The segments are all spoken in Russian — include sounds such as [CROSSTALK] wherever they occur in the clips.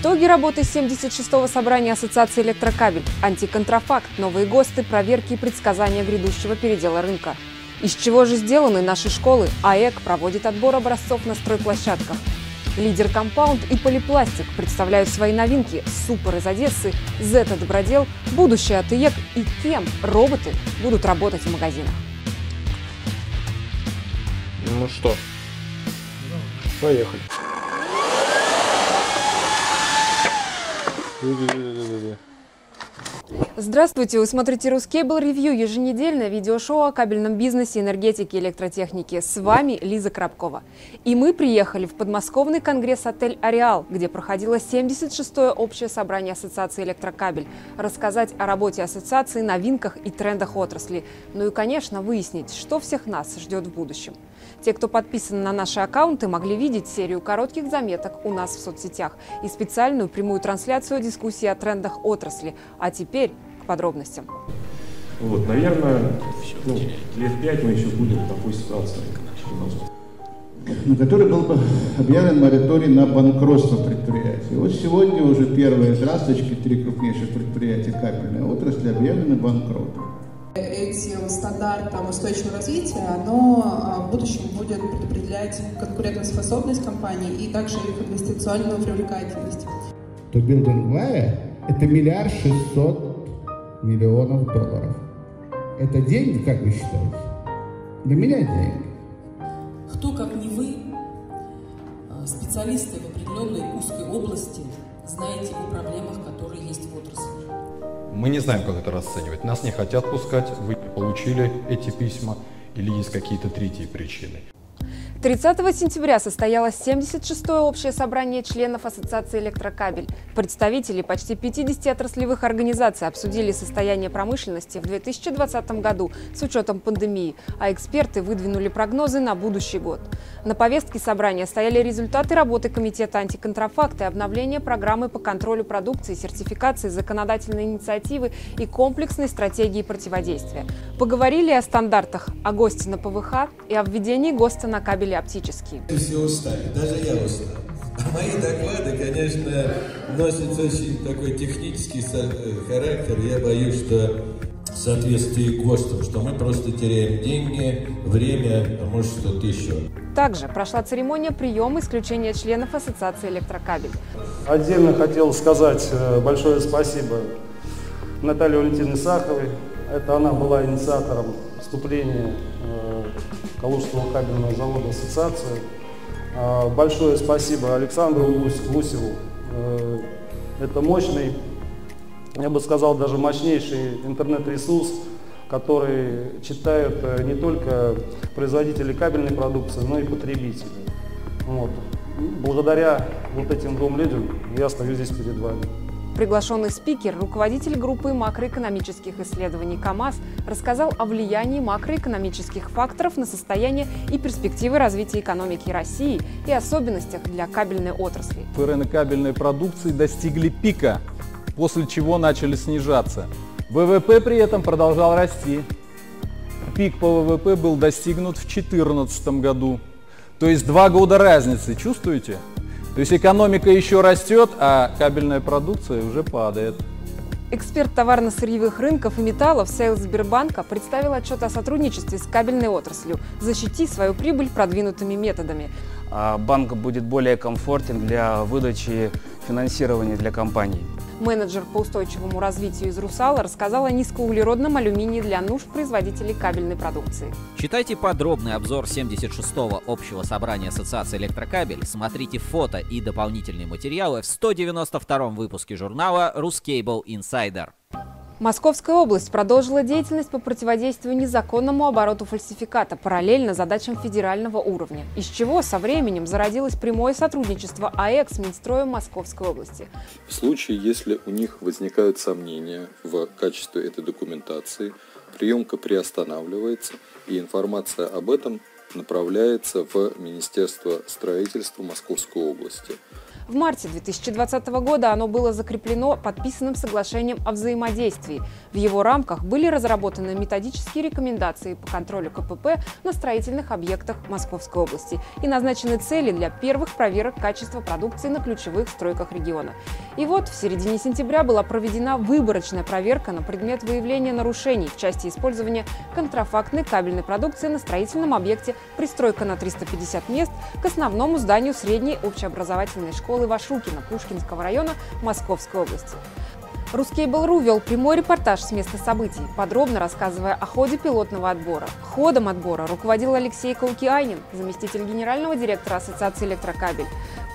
Итоги работы 76-го собрания Ассоциации «Электрокабель», антиконтрафакт, новые ГОСТы, проверки и предсказания грядущего передела рынка. Из чего же сделаны наши школы? АЭК проводит отбор образцов на стройплощадках. Лидер Компаунд и Полипластик представляют свои новинки. Супер из Одессы, Зета Добродел, будущее от IEK и кем роботы будут работать в магазинах. Ну что, поехали. Здравствуйте! Вы смотрите Рускейбл Ревью, еженедельное видеошоу о кабельном бизнесе, энергетике и электротехнике. С вами Лиза Крабкова. И мы приехали в подмосковный конгресс-отель «Ареал», где проходило 76-е общее собрание Ассоциации «Электрокабель», рассказать о работе ассоциации, новинках и трендах отрасли. Ну и, конечно, выяснить, что всех нас ждет в будущем. Те, кто подписан на наши аккаунты, могли видеть серию коротких заметок у нас в соцсетях и специальную прямую трансляцию дискуссии о трендах отрасли. А теперь к подробностям. Вот, наверное, ну, лет пять мы еще будем в такой ситуации. на который был бы объявлен мораторий на банкротство предприятий. Вот сегодня уже первые трасточки, три крупнейших предприятия кабельной отрасли объявлены банкротом этим стандартам устойчивого развития, оно а, в будущем будет предопределять конкурентоспособность компании и также их инвестиционную привлекательность. То Building Wire – это миллиард шестьсот миллионов долларов. Это деньги, как вы считаете? Для меня деньги. Кто, как не вы, а, специалисты в определенной узкой области, знаете о проблемах, которые есть в отрасли? Мы не знаем, как это расценивать. Нас не хотят пускать, вы не получили эти письма или есть какие-то третьи причины. 30 сентября состоялось 76-е общее собрание членов Ассоциации «Электрокабель». Представители почти 50 отраслевых организаций обсудили состояние промышленности в 2020 году с учетом пандемии, а эксперты выдвинули прогнозы на будущий год. На повестке собрания стояли результаты работы Комитета антиконтрафакта и обновление программы по контролю продукции, сертификации, законодательной инициативы и комплексной стратегии противодействия. Поговорили о стандартах, о ГОСТе на ПВХ и о введении ГОСТа на кабель или оптические. Все устали, даже я устал. А мои доклады, конечно, носят очень такой технический э, характер. Я боюсь, что в соответствии ГОСТам, что мы просто теряем деньги, время, а может что-то еще. Также прошла церемония приема исключения членов Ассоциации электрокабель. Отдельно хотел сказать э, большое спасибо Наталье Валентиновне Саховой. Это она была инициатором вступления Калужского кабельного завода в ассоциацию. А, большое спасибо Александру Лусеву. Э, это мощный, я бы сказал, даже мощнейший интернет-ресурс, который читают э, не только производители кабельной продукции, но и потребители. Вот. Благодаря вот этим двум людям я стою здесь перед вами. Приглашенный спикер, руководитель группы макроэкономических исследований КАМАЗ, рассказал о влиянии макроэкономических факторов на состояние и перспективы развития экономики России и особенностях для кабельной отрасли. Рынок кабельной продукции достигли пика, после чего начали снижаться. ВВП при этом продолжал расти. Пик по ВВП был достигнут в 2014 году. То есть два года разницы, чувствуете? То есть экономика еще растет, а кабельная продукция уже падает. Эксперт товарно-сырьевых рынков и металлов Сейлс Сбербанка представил отчет о сотрудничестве с кабельной отраслью «Защити свою прибыль продвинутыми методами». А банк будет более комфортен для выдачи финансирования для компаний. Менеджер по устойчивому развитию из «Русала» рассказал о низкоуглеродном алюминии для нужд производителей кабельной продукции. Читайте подробный обзор 76-го общего собрания Ассоциации электрокабель, смотрите фото и дополнительные материалы в 192-м выпуске журнала «Рускейбл Инсайдер». Московская область продолжила деятельность по противодействию незаконному обороту фальсификата параллельно задачам федерального уровня, из чего со временем зародилось прямое сотрудничество АЭК с Минстроем Московской области. В случае, если у них возникают сомнения в качестве этой документации, приемка приостанавливается и информация об этом направляется в Министерство строительства Московской области – В марте 2020 года оно было закреплено подписанным соглашением о взаимодействии. В его рамках были разработаны методические рекомендации по контролю КПП на строительных объектах Московской области и назначены цели для первых проверок качества продукции на ключевых стройках региона. И вот в середине сентября была проведена выборочная проверка на предмет выявления нарушений в части использования контрафактной кабельной продукции на строительном объекте «Пристройка на 350 мест» к основному зданию средней общеобразовательной школы Вашукина Пушкинского района Московской области. Ruskable.ru вел прямой репортаж с места событий, подробно рассказывая о ходе пилотного отбора. Ходом отбора руководил Алексей Каукианин, заместитель генерального директора Ассоциации «Электрокабель».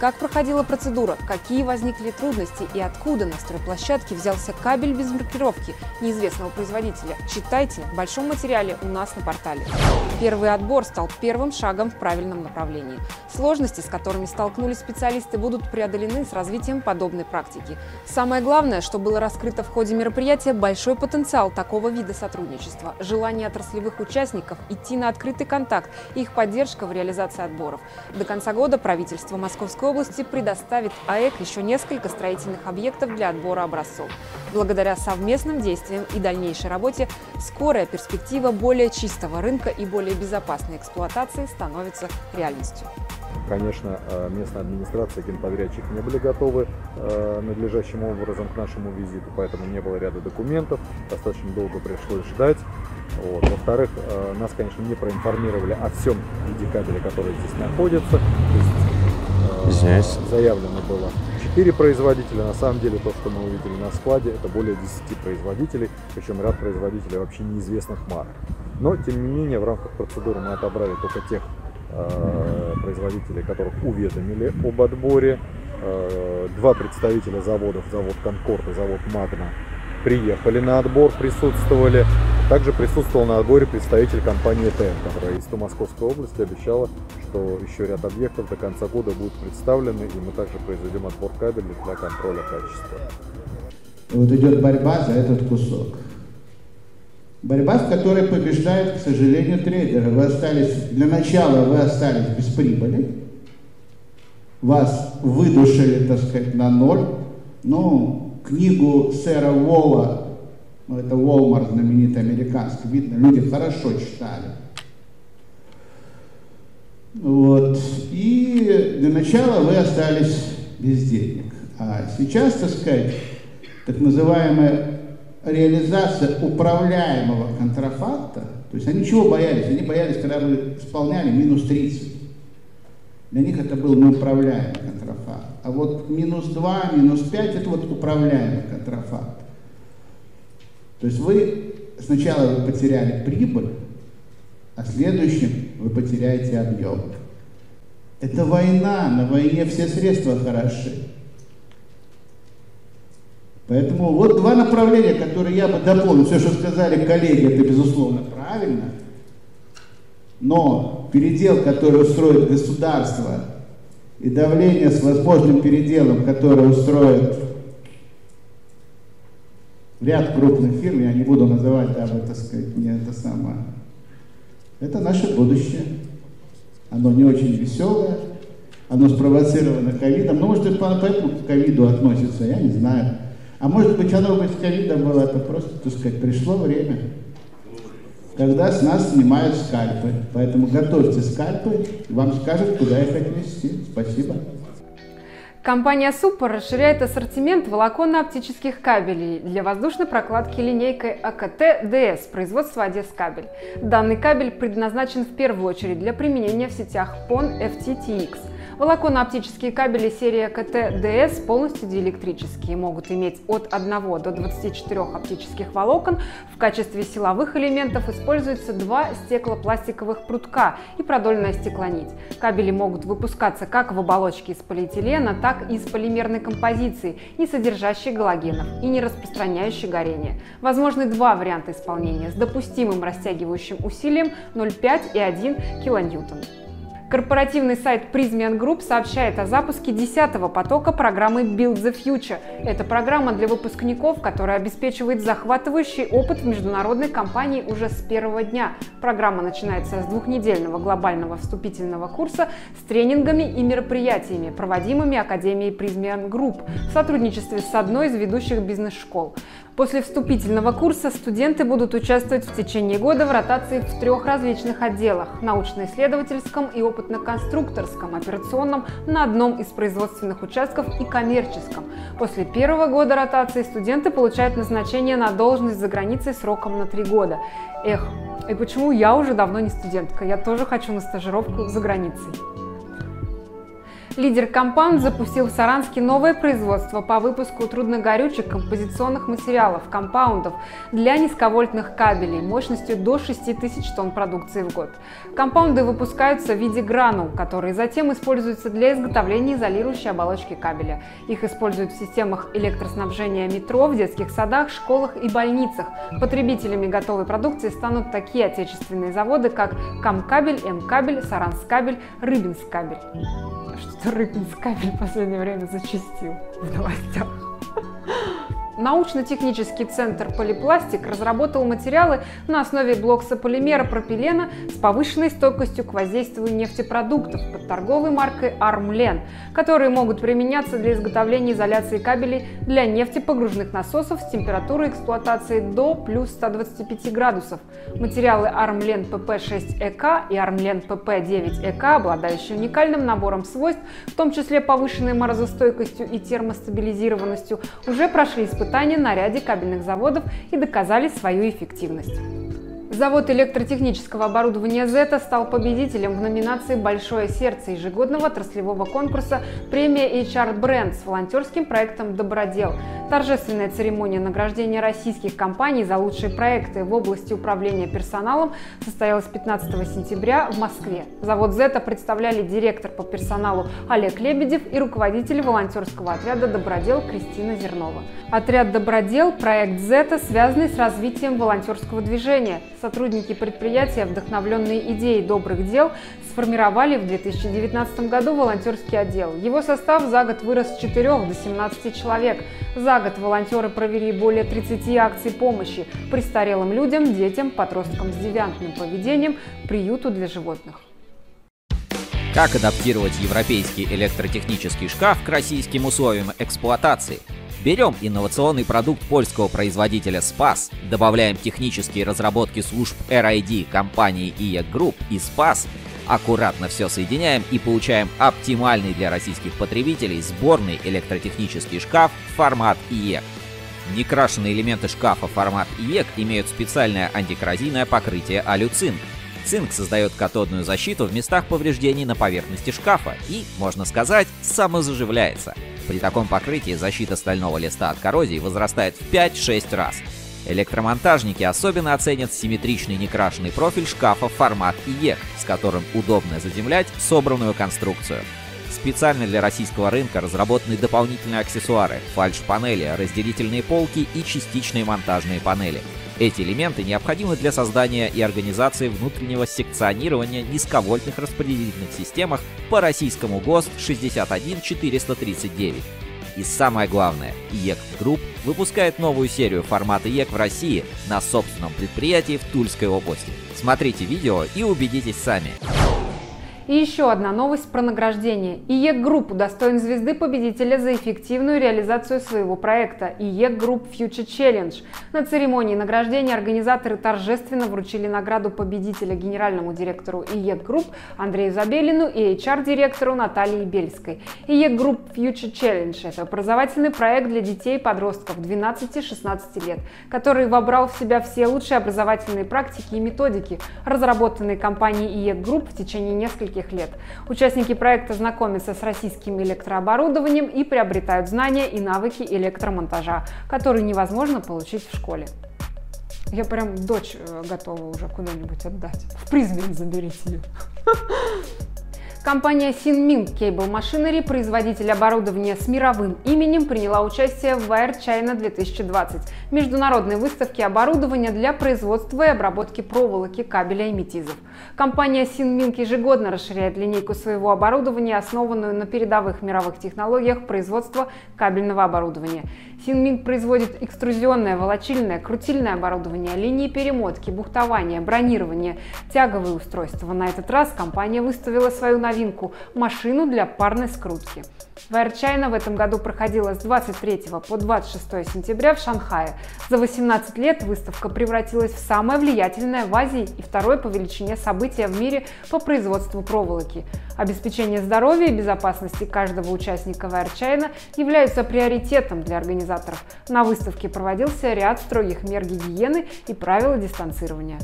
Как проходила процедура, какие возникли трудности и откуда на стройплощадке взялся кабель без маркировки неизвестного производителя, читайте в большом материале у нас на портале. Первый отбор стал первым шагом в правильном направлении. Сложности, с которыми столкнулись специалисты, будут преодолены с развитием подобной практики. Самое главное, что было раскрыто в ходе мероприятия, большой потенциал такого вида сотрудничества, желание отраслевых участников идти на открытый контакт и их поддержка в реализации отборов. До конца года правительство Московской области предоставит АЭК еще несколько строительных объектов для отбора образцов. Благодаря совместным действиям и дальнейшей работе скорая перспектива более чистого рынка и более безопасной эксплуатации становится реальностью. Конечно, э, местная администрация, генподрядчик не были готовы э, надлежащим образом к нашему визиту, поэтому не было ряда документов, достаточно долго пришлось ждать. Во-вторых, э, нас, конечно, не проинформировали о всем виде кабеля, который здесь находится. То есть Извиняюсь. Заявлено было 4 производителя. На самом деле то, что мы увидели на складе, это более 10 производителей, причем ряд производителей вообще неизвестных марок. Но, тем не менее, в рамках процедуры мы отобрали только тех э, производителей, которых уведомили об отборе. Э, два представителя заводов, завод Конкорд и завод Магна, приехали на отбор, присутствовали. Также присутствовал на отборе представитель компании ТН, которая из Московской области обещала, что еще ряд объектов до конца года будут представлены, и мы также произведем отбор кабелей для контроля качества. Вот идет борьба за этот кусок. Борьба, в которой побеждает, к сожалению, трейдеры. Вы остались, для начала вы остались без прибыли, вас выдушили, так сказать, на ноль, ну, книгу сэра Уолла, ну, это Walmart знаменитый американский, видно, люди хорошо читали. Вот. И для начала вы остались без денег. А сейчас, так сказать, так называемая реализация управляемого контрафакта, то есть они чего боялись? Они боялись, когда мы исполняли минус 30. Для них это был неуправляемый контрафакт. А вот минус 2, минус 5 это вот управляемый контрафакт. То есть вы сначала вы потеряли прибыль, а следующим вы потеряете объем. Это война, на войне все средства хороши. Поэтому вот два направления, которые я бы дополнил. Все, что сказали коллеги, это безусловно правильно. Но передел, который устроит государство, и давление с возможным переделом, которое устроит ряд крупных фирм, я не буду называть, дабы, так сказать, не это самое. Это наше будущее. Оно не очень веселое, оно спровоцировано ковидом. Ну, может, это поэтому к ковиду относится, я не знаю. А может быть, оно бы с ковидом было, это просто, так сказать, пришло время когда с нас снимают скальпы. Поэтому готовьте скальпы, вам скажут, куда их отнести. Спасибо. Компания Супер расширяет ассортимент волоконно-оптических кабелей для воздушной прокладки линейкой АКТ-ДС производства Одесс кабель. Данный кабель предназначен в первую очередь для применения в сетях PON FTTX – Волоконно-оптические кабели серии КТ-ДС полностью диэлектрические, могут иметь от 1 до 24 оптических волокон. В качестве силовых элементов используются два стеклопластиковых прутка и продольная стеклонить. Кабели могут выпускаться как в оболочке из полиэтилена, так и из полимерной композиции, не содержащей галогенов и не распространяющей горение. Возможны два варианта исполнения с допустимым растягивающим усилием 0,5 и 1 кН. Корпоративный сайт Prismian Group сообщает о запуске 10-го потока программы Build the Future. Это программа для выпускников, которая обеспечивает захватывающий опыт в международной компании уже с первого дня. Программа начинается с двухнедельного глобального вступительного курса с тренингами и мероприятиями, проводимыми Академией Prismian Group в сотрудничестве с одной из ведущих бизнес-школ. После вступительного курса студенты будут участвовать в течение года в ротации в трех различных отделах – научно-исследовательском и опытно-конструкторском, операционном на одном из производственных участков и коммерческом. После первого года ротации студенты получают назначение на должность за границей сроком на три года. Эх, и почему я уже давно не студентка? Я тоже хочу на стажировку за границей. Лидер Компаунд запустил в Саранске новое производство по выпуску трудногорючих композиционных материалов, компаундов для низковольтных кабелей мощностью до 6000 тонн продукции в год. Компаунды выпускаются в виде гранул, которые затем используются для изготовления изолирующей оболочки кабеля. Их используют в системах электроснабжения метро, в детских садах, школах и больницах. Потребителями готовой продукции станут такие отечественные заводы, как Камкабель, Мкабель, Саранскабель, Рыбинскабель. Что-то Рыбинскабель в последнее время зачастил в новостях. Научно-технический центр «Полипластик» разработал материалы на основе блоксополимера пропилена с повышенной стойкостью к воздействию нефтепродуктов под торговой маркой «Армлен», которые могут применяться для изготовления изоляции кабелей для нефтепогружных насосов с температурой эксплуатации до плюс 125 градусов. Материалы «Армлен ПП-6ЭК» и «Армлен ПП-9ЭК», обладающие уникальным набором свойств, в том числе повышенной морозостойкостью и термостабилизированностью, уже прошли испытания испытания на ряде кабельных заводов и доказали свою эффективность. Завод электротехнического оборудования «Зета» стал победителем в номинации «Большое сердце» ежегодного отраслевого конкурса премия HR Brand с волонтерским проектом «Добродел». Торжественная церемония награждения российских компаний за лучшие проекты в области управления персоналом состоялась 15 сентября в Москве. Завод «Зета» представляли директор по персоналу Олег Лебедев и руководитель волонтерского отряда «Добродел» Кристина Зернова. Отряд «Добродел» – проект «Зета», связанный с развитием волонтерского движения – Сотрудники предприятия, вдохновленные идеей добрых дел, сформировали в 2019 году волонтерский отдел. Его состав за год вырос с 4 до 17 человек. За год волонтеры провели более 30 акций помощи престарелым людям, детям, подросткам с девиантным поведением, приюту для животных. Как адаптировать европейский электротехнический шкаф к российским условиям эксплуатации – Берем инновационный продукт польского производителя SPAS, добавляем технические разработки служб RID компании IEC Group и SPAS, аккуратно все соединяем и получаем оптимальный для российских потребителей сборный электротехнический шкаф формат IEC. Некрашенные элементы шкафа формат IEK имеют специальное антикоррозийное покрытие алюцинк. Цинк создает катодную защиту в местах повреждений на поверхности шкафа и, можно сказать, самозаживляется – при таком покрытии защита стального листа от коррозии возрастает в 5-6 раз. Электромонтажники особенно оценят симметричный некрашенный профиль шкафа формат IEK, с которым удобно заземлять собранную конструкцию. Специально для российского рынка разработаны дополнительные аксессуары, фальш-панели, разделительные полки и частичные монтажные панели. Эти элементы необходимы для создания и организации внутреннего секционирования низковольтных распределительных системах по российскому ГОСТ 61439. И самое главное, IEK Group выпускает новую серию формата IEK в России на собственном предприятии в Тульской области. Смотрите видео и убедитесь сами. И еще одна новость про награждение. IEK Group удостоен звезды победителя за эффективную реализацию своего проекта IEK Group Future Challenge. На церемонии награждения организаторы торжественно вручили награду победителя генеральному директору IEK Group Андрею Забелину и HR-директору Наталье Бельской. IEK Group Future Challenge – это образовательный проект для детей и подростков 12-16 лет, который вобрал в себя все лучшие образовательные практики и методики, разработанные компанией IEK Group в течение нескольких нескольких лет. Участники проекта знакомятся с российским электрооборудованием и приобретают знания и навыки электромонтажа, которые невозможно получить в школе. Я прям дочь э, готова уже куда-нибудь отдать. В призме заберите ее. [LAUGHS] Компания Sinmin Cable Machinery, производитель оборудования с мировым именем, приняла участие в Wire China 2020 – международной выставке оборудования для производства и обработки проволоки, кабеля и метизов. Компания Sinmin ежегодно расширяет линейку своего оборудования, основанную на передовых мировых технологиях производства кабельного оборудования. Синминг производит экструзионное, волочильное, крутильное оборудование, линии перемотки, бухтования, бронирование, тяговые устройства. На этот раз компания выставила свою новинку – машину для парной скрутки. China в этом году проходила с 23 по 26 сентября в Шанхае. За 18 лет выставка превратилась в самое влиятельное в Азии и второе по величине событие в мире по производству проволоки. Обеспечение здоровья и безопасности каждого участника China являются приоритетом для организаторов. На выставке проводился ряд строгих мер гигиены и правила дистанцирования.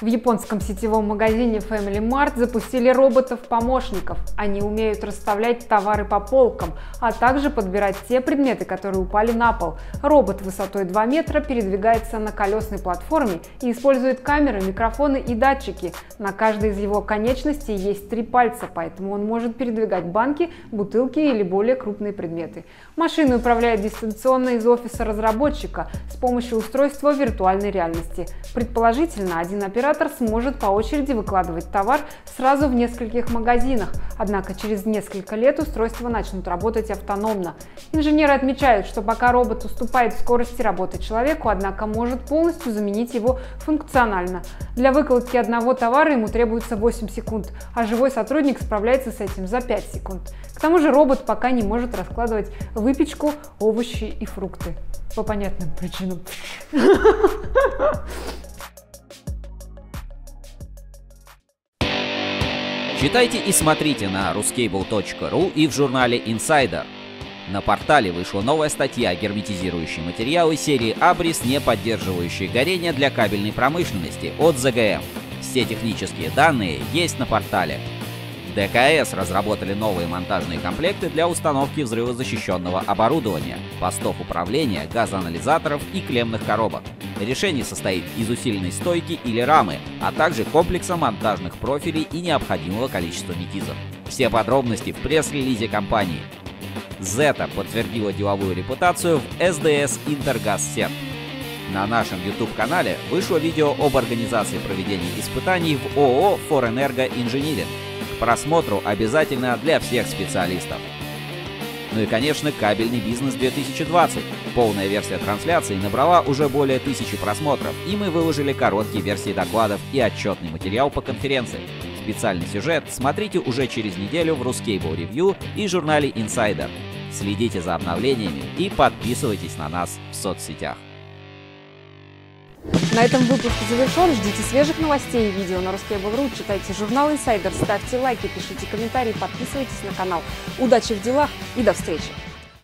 В японском сетевом магазине Family Mart запустили роботов-помощников. Они умеют расставлять товары по полкам, а также подбирать те предметы, которые упали на пол. Робот высотой 2 метра передвигается на колесной платформе и использует камеры, микрофоны и датчики. На каждой из его конечностей есть три пальца, поэтому он может передвигать банки, бутылки или более крупные предметы. Машина управляет дистанционно из офиса разработчика с помощью устройства виртуальной реальности. Предположительно, один оператор оператор сможет по очереди выкладывать товар сразу в нескольких магазинах, однако через несколько лет устройства начнут работать автономно. Инженеры отмечают, что пока робот уступает скорости работы человеку, однако может полностью заменить его функционально. Для выкладки одного товара ему требуется 8 секунд, а живой сотрудник справляется с этим за 5 секунд. К тому же робот пока не может раскладывать выпечку, овощи и фрукты. По понятным причинам. [LAUGHS] Читайте и смотрите на ruscable.ru и в журнале Insider. На портале вышла новая статья «Герметизирующие материалы» серии «Абрис, не поддерживающие горение для кабельной промышленности» от ЗГМ. Все технические данные есть на портале. ДКС разработали новые монтажные комплекты для установки взрывозащищенного оборудования, постов управления, газоанализаторов и клемных коробок. Решение состоит из усиленной стойки или рамы, а также комплекса монтажных профилей и необходимого количества метизов. Все подробности в пресс-релизе компании. Zeta подтвердила деловую репутацию в SDS Интергазсет. На нашем YouTube-канале вышло видео об организации проведения испытаний в ООО «Форэнерго Инжиниринг», просмотру обязательно для всех специалистов. Ну и, конечно, кабельный бизнес 2020. Полная версия трансляции набрала уже более тысячи просмотров, и мы выложили короткие версии докладов и отчетный материал по конференции. Специальный сюжет смотрите уже через неделю в Ruscable Review и журнале Insider. Следите за обновлениями и подписывайтесь на нас в соцсетях. На этом выпуск завершен. Ждите свежих новостей и видео на Ruskable.ru. Читайте журнал Insider, ставьте лайки, пишите комментарии, подписывайтесь на канал. Удачи в делах и до встречи!